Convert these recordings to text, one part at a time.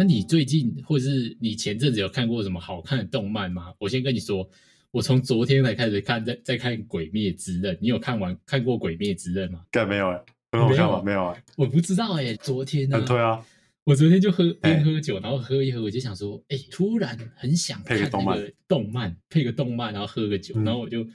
那你最近或者是你前阵子有看过什么好看的动漫吗？我先跟你说，我从昨天才开始看，在在看《鬼灭之刃》，你有看完看过《鬼灭之刃》吗？干没有哎、很好看吗？没有哎、我不知道哎、昨天呢、很推啊。我昨天就喝哎边喝酒，然后喝一喝，我就想说，哎、突然很想看那个动漫，配个动漫，然后喝个酒，嗯然后我就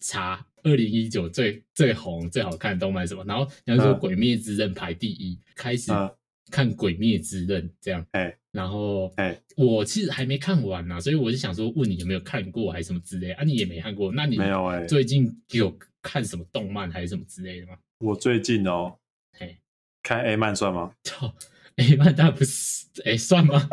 查二零一九最最红最好看的动漫是什么，然后然后说嗯《鬼灭之刃》排第一，开始嗯看《鬼灭之刃》这样，哎然后哎，我其实还没看完呢、所以我就想说问你有没有看过还是什么之类啊？你也没看过，那你没有哎、最近有看什么动漫还是什么之类的吗？我最近哦，嘿，看 A 漫算吗？操，A 漫它不是，哎、算吗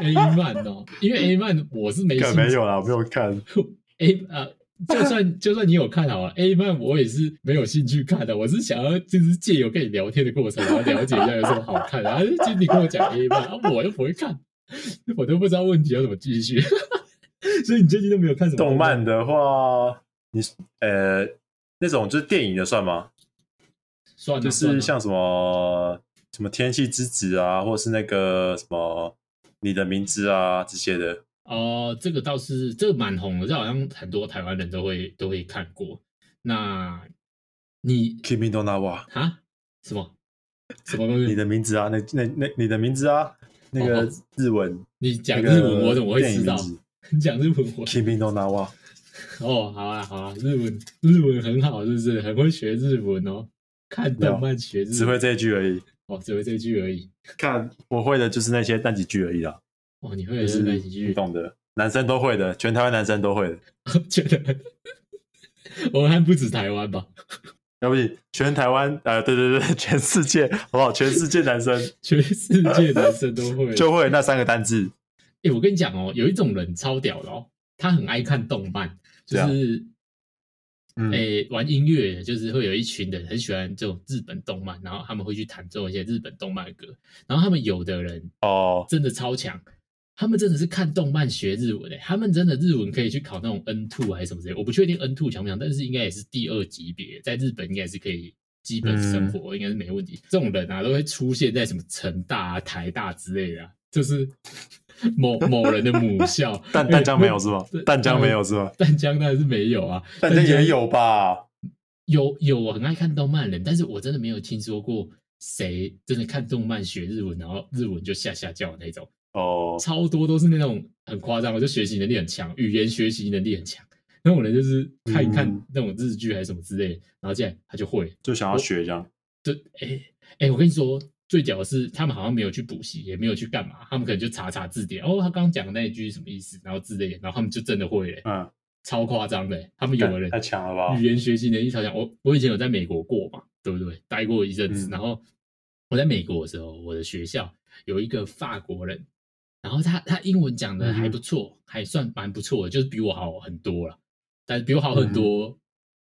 ？A 漫哦，因为 A 漫我是没兴趣干没有啦，我没有看。A 啊，就算就算你有看好了 A 漫，我也是没有兴趣看的。我是想要就是借由跟你聊天的过程，然后了解一下有什么好看的。然后就你跟我讲 A 漫，啊，我又不会看，我都不知道问题要怎么继续。所以你最近都没有看什么动漫的话，你呃那种就是电影的算吗？算了，就是像什么什么天气之子啊，或是那个什么你的名字啊这些的。哦，这个倒是这个蛮红的，这好像很多台湾人都会都会看过。那你 Kimi no na wa，啊什么什么东西？你的名字啊，那那那你的名字啊，那个哦日文，你讲那个日文我怎么会知道？你 讲日文我？Kimi no na wa，哦，好啊好啊，日文日文很好，是不是？很会学日文哦，看动漫学日文，只会这一句而已。哦，只会这一句而已。看我会的就是那些单几句而已啦，哦，你会是你那几句，懂的，男生都会的，全台湾男生都会的。觉得 我们还不止台湾吧？要不起，全台湾呃，对对对，全世界好不好？全世界男生全世界男生都会。就会那三个单字。哎、我跟你讲哦，有一种人超屌的哦，他很爱看动漫，就是嗯，诶、玩音乐的，就是会有一群人很喜欢这种日本动漫，然后他们会去弹奏一些日本动漫歌，然后他们有的人哦，真的超强，他们真的是看动漫学日文诶，他们真的日文可以去考那种 N two 还是什么之类，我不确定 N two 强不强，但是应该也是第二级别，在日本应该是可以基本生活，应该是没问题。这种人啊，都会出现在什么成大、啊、台大之类的、啊，就是 某某人的母校。但但江没有是吗对？淡江没有是吧？但江当然是没有啊，但江也有吧？有有我很爱看动漫的人，但是我真的没有听说过谁真的看动漫学日文，然后日文就下下叫的那种，哦，超多都是那种很夸张我，就学习能力很强，语言学习能力很强。那种人就是看一看嗯那种日剧还是什么之类的，然后进来他就会。就想要学这样。对，哎哎，我跟你说，最屌的是他们好像没有去补习，也没有去干嘛，他们可能就查查字典，哦，他刚刚讲的那一句是什么意思，然后之类的，然后他们就真的会了，嗯，超夸张的。他们有的人太强了吧语？言学习能力超强。我我以前有在美国过嘛，对不对？待过一阵子，嗯然后我在美国的时候，我的学校有一个法国人，然后他他英文讲的还不错，还算蛮不错的，就是比我好很多了，但是比我好很多。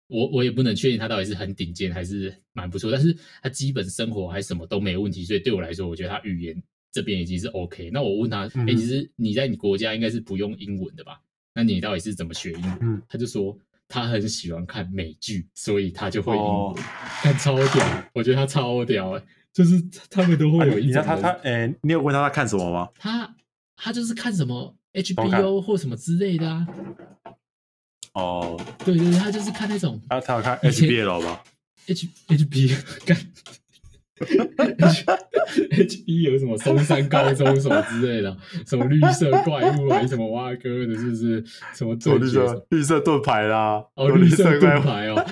我我也不能确定他到底是很顶尖还是蛮不错，但是他基本生活还什么都没问题，所以对我来说，我觉得他语言这边已经是 OK。那我问他，哎、嗯其实你在你国家应该是不用英文的吧？那你到底是怎么学英文？嗯他就说他很喜欢看美剧，所以他就会英哦文，看、超屌，我觉得他超屌、欸，就是他们都会有啊你知道他他诶，你有问他他看什么吗？他他就是看什么 HBO 或什么之类的啊，哦，对对对，他就是看那种他他有看 HBL 吧？H H B 干 H H B 有什么松山高中什么之类的，什么绿色怪物还是什么蛙哥的，是不是？什么哦对决什么绿色绿色盾牌啦，哦，有绿色盾牌哦，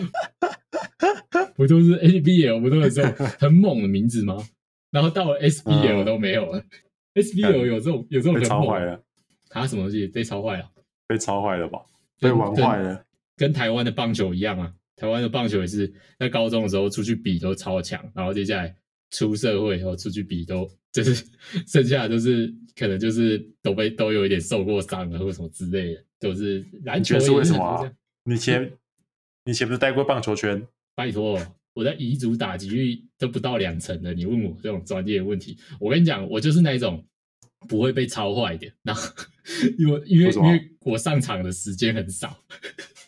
不都是 HBL 不都有这种很猛的名字吗？然后到了 SBL 嗯。都没有了、SBL 有这种有这种被超坏了，他什么东西被超坏了？被超坏了吧？被玩坏了。跟台湾的棒球一样啊，台湾的棒球也是在高中的时候出去比都超强，然后接下来出社会以后出去比都就是 剩下的都是可能就是都被都有一点受过伤了或什么之类的，都是篮球也为什么啊？你以前你以前不是待过棒球圈？拜托，我在乙组打击率都不到两成的，你问我这种专业问题，我跟你讲，我就是那一种不会被超坏的。然后因为因为因为我上场的时间很少，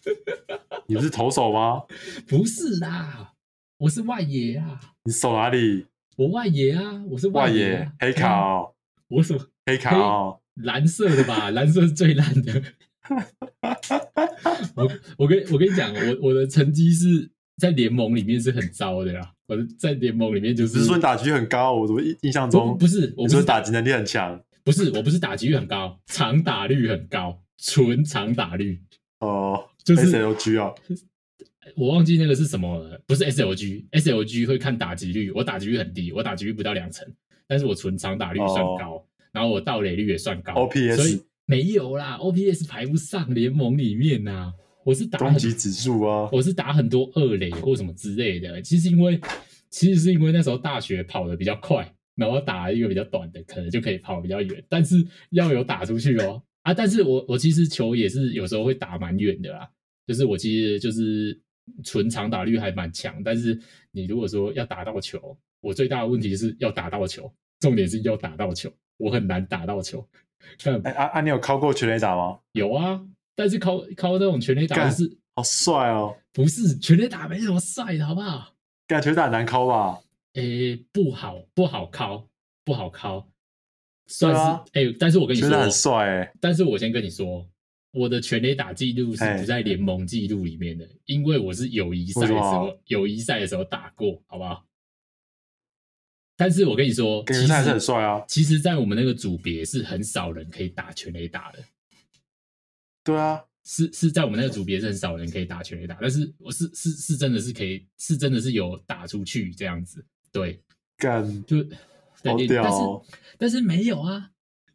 你不是投手吗？不是啦，我是外野啊，你守哪里？我外野啊，我是外野、野啊，黑卡哦，我什么黑卡哦，蓝色的吧？蓝色是最烂的。我我跟我跟你讲，我我的成绩是在联盟里面是很糟的啦。我的在联盟里面就只是说你打击率很高，我怎么印印象不中不是我不是打击能力很强不是我不是打击率很高，长打率很高，纯长打率。哦，就是 S L G 啊，我忘记那个是什么了，不是 SLG，SLG 会看打击率，我打击率很低，我打击率不到两成，但是我纯长打率算高，然后我盗垒率也算高 OPS 所以没有啦，OPS 排不上联盟里面呐、我是打很攻击指数啊，我是打很多二垒或什么之类的。其实因为其实是因为那时候大学跑的比较快，然后打一个比较短的，可能就可以跑比较远，但是要有打出去哦啊！但是我我其实球也是有时候会打蛮远的啦，就是我其实就是纯长打率还蛮强，但是你如果说要打到球，我最大的问题是要打到球，重点是要打到球，我很难打到球。但 哎啊啊，你有敲过全垒打吗？有啊，但是靠靠那种全垒打干是好帅哦，不是全垒打没什么帅的好不好？干全垒打很难敲吧？诶，不好，不好敲，不好敲，算是对啊。诶、但是我跟你说很帅哎，但是我先跟你说，我的全垒打记录是哎不在联盟记录里面的，因为我是友谊赛的时候，友谊赛的时候打过，好不好？但是我跟你说，其实很帅啊，其实，在我们那个组别是很少人可以打全垒打的，对啊，是是在我们那个组别是很少人可以打全垒打，但是我是是是真的是可以，是真的是有打出去这样子，对，干就但屌哦是但是没有啊，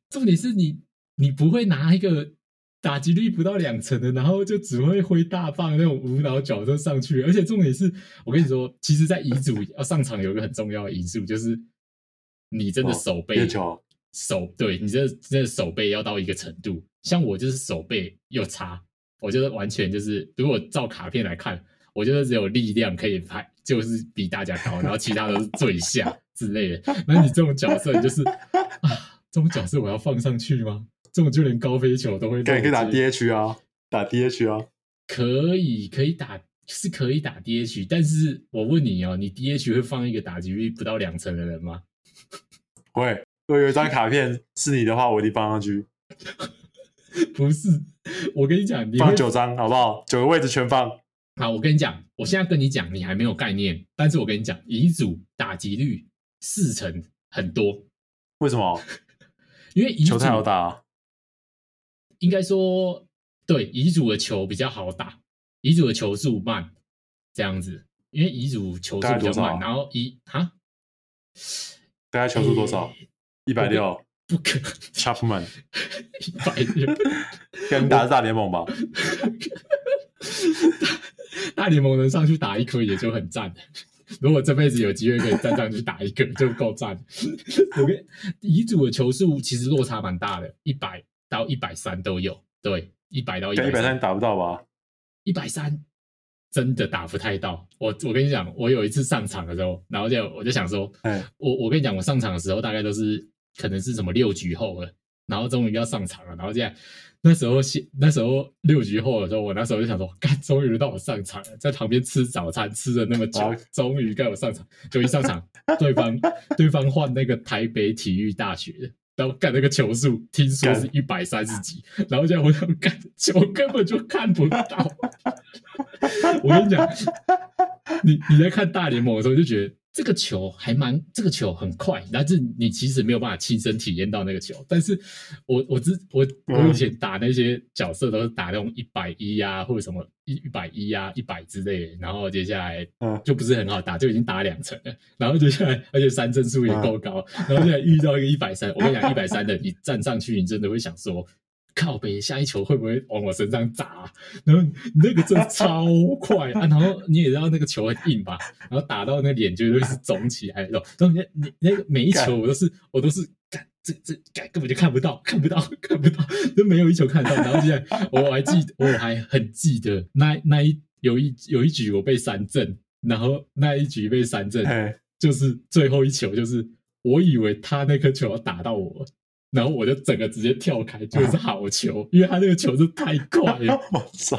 重点是你你不会拿一个打击率不到两成的，然后就只会挥大棒那种无脑角色上去，而且重点是我跟你说，其实，在乙组要上场有一个很重要的因素，就是你真的哦手背、手对你这真的手背要到一个程度，像我就是手背又差，我觉得完全就是如果照卡片来看，我觉得只有力量可以拍，就是比大家高，然后其他都是最下之类的。那你这种角色，你就是啊，这种角色我要放上去吗？这种就连高飞球都会干可以打 DH 啊，打 DH 啊，可以可以打是可以打 DH，但是我问你哦，你 DH 会放一个打击率不到两成的人吗？会。如果有一张卡片是你的话，我一定放上去，不是，我跟你讲，你会放九张好不好？九个位置全放。好，我跟你讲，我现在跟你讲，你还没有概念，但是我跟你讲，乙组打击率四成很多，为什么？因为乙组球太好打啊，应该说对乙组的球比较好打，乙组的球速慢，这样子，因为乙组球速比较慢，然后乙哈大概球速多少？一百六不可，Chapman，一百六，跟你打大联盟吧？大联盟能上去打一颗也就很赞了。如果这辈子有机会可以站上去打一个，就够赞了。我跟遗嘱的球速其实落差蛮大的，一百到一百三都有。对，一百到一百跟一百三打不到吧？一百三真的打不太到。我我跟你讲，我有一次上场的时候，然后就我就想说，哎，我我跟你讲，我上场的时候大概都是可能是什么六局后了，然后终于要上场了，然后这样那时候先那时候六局后的时候，我那时候就想说，干，终于轮到我上场了，在旁边吃早餐吃了那么久，终于该我上场，就一上场，对方对方换那个台北体育大学的。然后干那个球速，听说是一百三十几，然后这样我想干球根本就看不到。我跟你讲，你你在看大联盟的时候就觉得这个球还蛮，这个球很快，但是你其实没有办法亲身体验到那个球。但是我我之我我以前打那些角色都是打那种一百一呀，或者什么一一百一呀、一百之类的，然后接下来嗯就不是很好打，就已经打两层了。然后接下来，而且三帧数也够高，然后现在遇到一个一百三，我跟你讲，一百三的你站上去，你真的会想说。靠北，下一球会不会往我身上砸啊、然后那个真的超快啊！然后你也知道那个球很硬吧？然后打到那脸绝对是肿起来的。然后你你那个每一球我都是我都是干这这干根本就看不到，看不到，看不到，都没有一球看得到。然后现在我还记我还很记得那那一有一有一局我被三振，然后那一局被三振，哎，就是最后一球，就是我以为他那颗球要打到我，然后我就整个直接跳开，就是好球，因为他那个球是太快了，我操！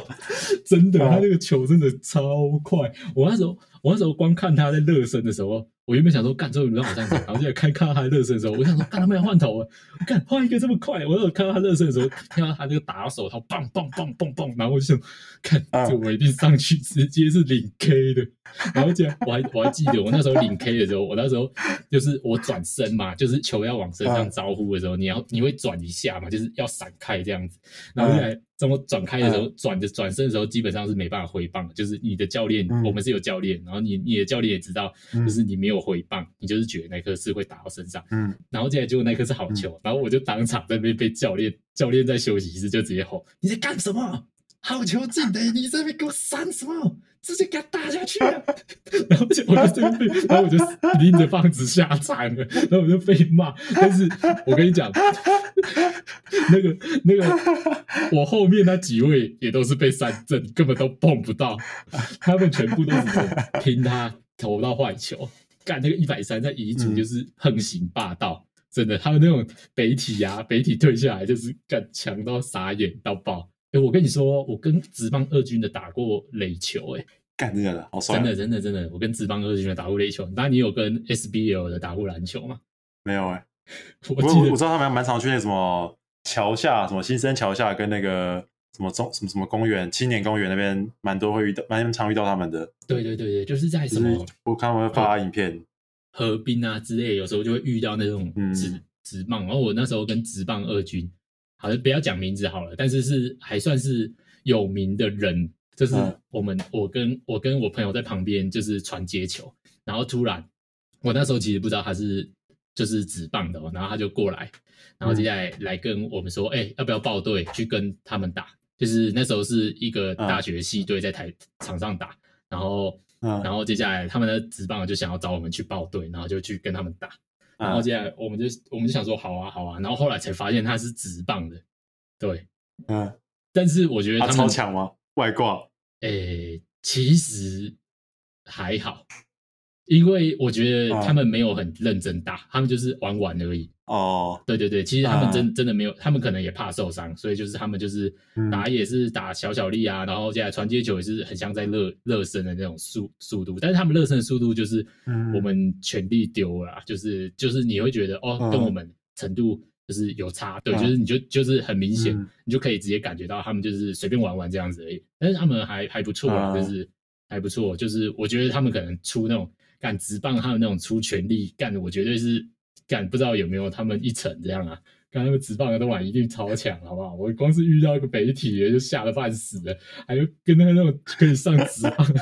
真的，哦他那个球真的超快。我那时候，我那时候光看他在热身的时候，我原本想说干终于轮让我上场，然后就看看到他热身的时候，我想说干他们要换头了，干换一个这么快，我有看到他热身的时候，看到他这个打手他，棒棒棒棒棒，然后我就想看啊这我一定上去直接是领 K 的，然后竟然我还我还记得我那时候领 K 的时候，我那时候就是我转身嘛，就是球要往身上啊招呼的时候，你要你会转一下嘛，就是要闪开这样子，然后来这么转开的时候，转的转身的时候基本上是没办法挥棒的，就是你的教练，嗯我们是有教练，然后你你的教练也知道，嗯就是你没有挥棒，你就是觉得那颗是会打到身上，嗯，然后接下来结果那颗是好球，然后我就当场在那边被教练教练在休息室就直接吼你在干什么？好球进的，你在那边给我闪什么？直接给他打下去啊！然后就我就这边被，然后我就拎着棒子下场了，然后我就被骂。但是我跟你讲，那个那个，我后面那几位也都是被三振，根本都碰不到，他们全部都只能听他投到坏球。干那个一百三在乙组嗯就是横行霸道，真的，他们那种北体啊，北体退下来就是干强到傻眼到爆。哎，我跟你说，我跟职棒二军的打过垒球、哎，干真的好帅啊，真的真的真的，我跟职棒二军的打过垒球。那你有跟 SBL 的打过篮球吗？没有哎，我我我我知道他们蛮常去那什么桥下，什么新生桥下跟那个什么中什么什么公园青年公园那边，蛮多会遇到，蛮常遇到他们的。对对对对，就是在什就是么我看他们会发影片，河滨啊之类，有时候就会遇到那种嗯直直棒。然后我那时候跟直棒二军，好像不要讲名字好了，但是是还算是有名的人，就是嗯我们、我跟我跟我朋友在旁边就是传接球，然后突然我那时候其实不知道他是就是直棒的、哦，然后他就过来，然后接下来来跟我们说，哎、要不要报队去跟他们打？就是那时候是一个大学系队在台场上打，然后嗯，然后接下来他们的职棒就想要找我们去报队，然后就去跟他们打。然后嗯接下来我们就我们就想说好啊好啊，然后后来才发现他是职棒的，对。嗯，但是我觉得他超强吗？外挂，诶，其实还好，因为我觉得啊他们没有很认真打，他们就是玩玩而已。哦，对对对，其实他们真、啊真的没有，他们可能也怕受伤，所以就是他们就是嗯。打也是打小小力啊，然后接下来传接球也是很像在热热身的那种速速度，但是他们热身的速度就是嗯。我们全力丢了啦，就是就是你会觉得哦，嗯。跟我们程度就是有差，对，嗯。就是你就就是很明显，嗯。你就可以直接感觉到他们就是随便玩玩这样子而已，但是他们还还不错就是还不错，就是我觉得他们可能出那种干直棒，他们那种出全力干的，我绝对是干不知道有没有他们一层这样啊。刚那个直棒的都玩一定超强，好不好？我光是遇到一个北体的就吓得半死了，还有跟那个那种可以上直棒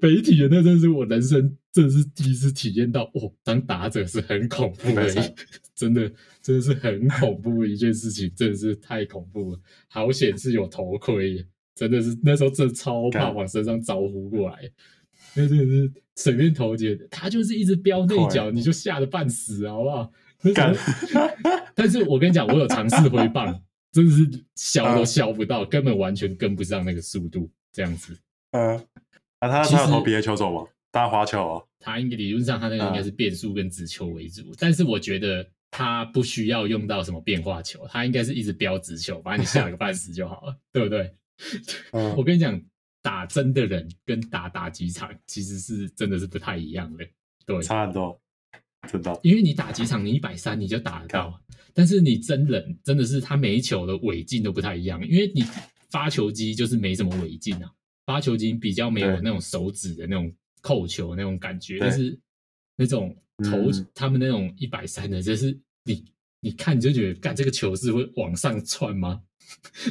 北体的，那真是我人生真的是第一次体验到，哦，当打者是很恐怖的 真的真的是很恐怖的一件事情，真的是太恐怖了。好险是有头盔，真的是那时候真的超怕往身上招呼过来，那真的是随便投解，他就是一直飙内角，快你就吓得半死，好不好？干 但是我跟你讲，我有尝试挥棒，真的是削都削不到，根本完全跟不上那个速度，这样子。嗯，啊，他他有投别的球种吗？打滑球哦，他应该理论上他那个应该是变速跟直球为主，但是我觉得他不需要用到什么变化球，他应该是一直飙直球，把你吓个半死就好了，对不对？嗯我跟你讲，打真的人跟打打几场其实是真的是不太一样的，对，差很多，真的。因为你打几场，你一百三你就打得到，但是你真人真的是他每一球的尾劲都不太一样，因为你发球机就是没什么尾劲啊，发球机比较没有那种手指的那种扣球那种感觉，但是那种投、嗯他们那种一百三的，就是你你看你就觉得，干这个球是会往上窜吗？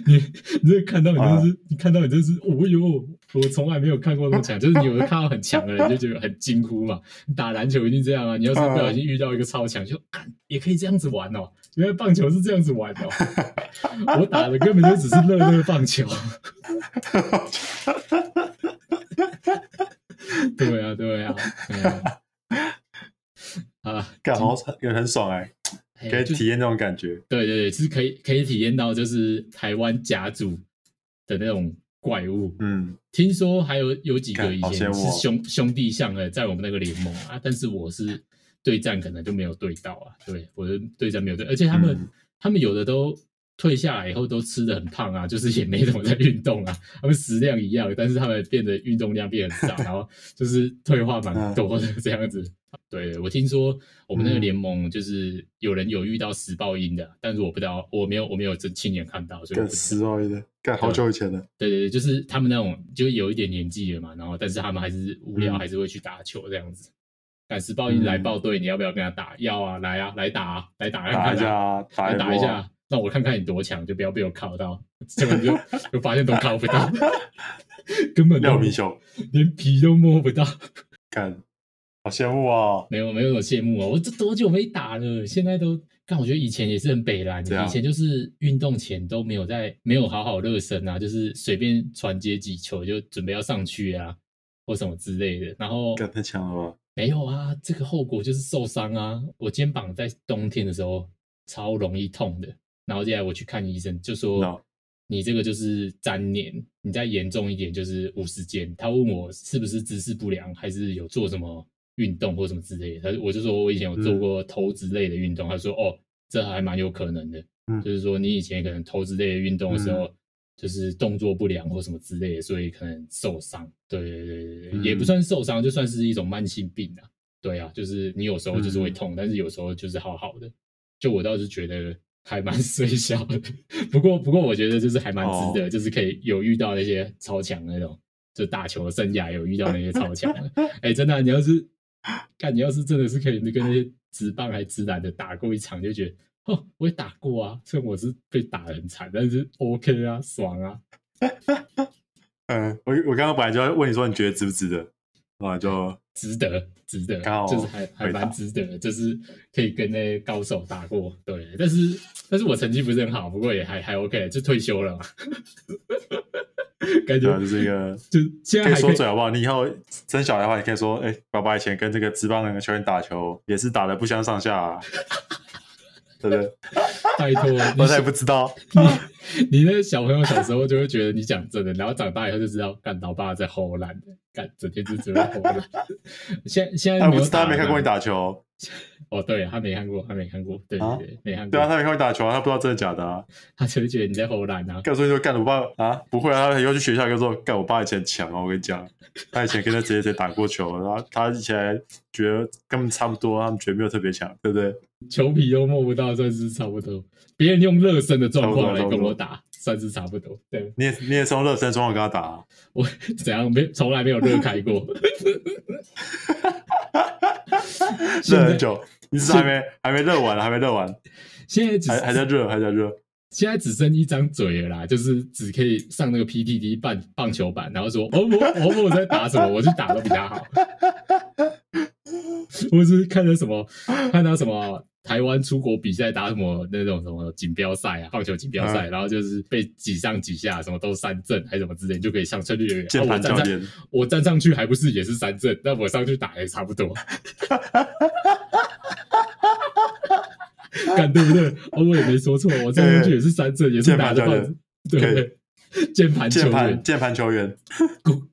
你你这看到你啊就是、你看到你就是，哦哟，我从来没有看过那么强，就是你有的看到很强的人就觉得很惊呼嘛。你打篮球一定这样啊，你要是不小心遇到一个超强，就干也可以这样子玩哦。原来棒球是这样子玩哦，我打的根本就只是乐乐棒球。对啊，对啊，对啊。啊，干好也很爽哎，可以体验那种感觉。对对对，是可以可以体验到就是台湾甲组的那种怪物。嗯，听说还有有几个以前是兄兄弟像的，在我们那个联盟啊，但是我是对战可能就没有对到啊，对我的对战没有对，而且他们、嗯他们有的都退下来以后都吃的很胖啊，就是也没怎么在运动啊，他们食量一样，但是他们变得运动量变很少，然后就是退化蛮 多的这样子。对，我听说我们那个嗯联盟就是有人有遇到时报音的，但是我不知道，我没有我没有真亲眼看到，所以我干不知道十万亿的，干好久以前了。对对对，就是他们那种就有一点年纪了嘛，然后但是他们还是无聊，嗯还是会去打球这样子。赶时报音来嗯报队，你要不要跟他打？要啊，来啊，来打啊，来打打一下打来打一下，让我看看你多强，就不要被我靠到。结果就 就发现都靠不到，根本都廖米熊，连皮都摸不到。干，好羡慕哦。没有没有羡慕哦，我这多久没打了？现在都，但我觉得以前也是很北蓝以前就是运动前都没有在没有好好热身啊，就是随便传接几球就准备要上去啊，或什么之类的。然后干太强了吧？没有啊，这个后果就是受伤啊。我肩膀在冬天的时候超容易痛的，然后接下来我去看医生，就说 No 你这个就是粘连，你再严重一点就是五十肩。他问我是不是姿势不良，还是有做什么运动或什么之类的。他我就说我以前有做过投掷类的运动，他说哦，这还蛮有可能的，嗯就是说你以前可能投掷类的运动的时候。就是动作不良或什么之类的，所以可能受伤。对对对对对，嗯也不算受伤，就算是一种慢性病啊。对啊，就是你有时候就是会痛，但是有时候就是好好的。就我倒是觉得还蛮 衰小的，不过不过我觉得就是还蛮值得，就是可以有遇到那些超强那种，就打球生涯有遇到那些超强的。哎、真的啊、你要是 看你要是真的是可以跟那些直棒还直男的打过一场，就觉得哦，我也打过啊，虽然我是被打得很惨，但是 OK 啊，爽啊。嗯，我我刚刚本来就要问你说你觉得值不值得，后来就 值得，值得，刚好就是还还蛮值得的，就是可以跟那些高手打过，对，但是但是我成绩不是很好，不过也还还 OK，就退休了嘛，感觉就是一个就现在可以说嘴好不好？你以后生小孩的话，你可以说，哎、爸爸以前跟这个职棒的球员打球也是打的不相上下、啊，对不对？拜托，我他也不知道，你你那个小朋友小时候就会觉得你讲真的，然后长大以后就知道，干老爸在吼烂的，干整天就只会吼烂。现现在他不知没有打了他没看过你打球，哦，对他没看过，他没看过，对啊对对，没看过。对啊，他没看过你打球啊，他不知道真的假的啊。他就会觉得你在胡乱啊。告诉你说干我爸啊，不会啊，他以后去学校就说干我爸以前强啊，我跟你讲，他以前跟他谁谁谁打过球，然后他以前觉得根本差不多，他们觉得没有特别强，对不对？球皮都摸不到，算是差不多。别人用热身的状况来跟我打，算是差不多。对你也你也是用热身状况跟他打、啊，我 怎样没从来没有热开过，热很久，你是还没还没热完，还没热完，现在只还还在热，还在热。现在只剩一张嘴了啦，就是只可以上那个 PTT 棒棒球版，然后说哦我哦我在打什么，我去打的比他好。我是看到什么，看到什么台湾出国比赛打什么那种什么锦标赛啊，棒球锦标赛，嗯然后就是被挤上挤下，什么都三振还是什么之类，你就可以上春绿园。键啊我站上盘教练，我站上去还不是也是三振，那我上去打也差不多。干对不对？哦，我也没说错，我站上去也是三振，也是拿着棒子，对不对？键盘球键盘员，键盘球员，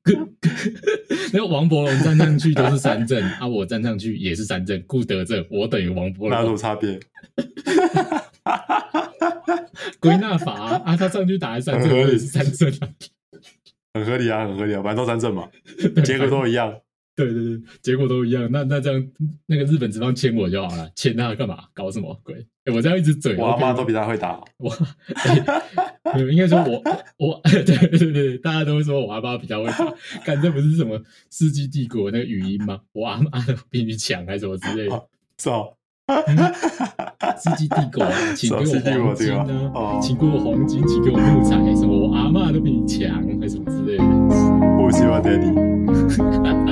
那个王伯龙站上去都是三阵，啊，我站上去也是三阵，顾德正，我等于王伯那有差别？归纳法啊，啊他上去打三振，我也是三阵啊，很合理啊，很合理啊，反正都三阵嘛，对结果都一样。对对对，结果都一样。那那这样，那个日本职棒签我就好了，签他干嘛？搞什么鬼？哎，我这样一直嘴，我阿妈都比他会打，我，哎没有，应该说我我 对对对对，大家都会说我阿妈比较会打，干这不是什么《世纪帝国》那个语音吗？我阿妈都比你强，还是什么之类的。是哦，世纪帝国啊，请给我黄金这个啊哦，请给我黄金，请给我木材，什么我阿妈都比你强，还是什么之类的。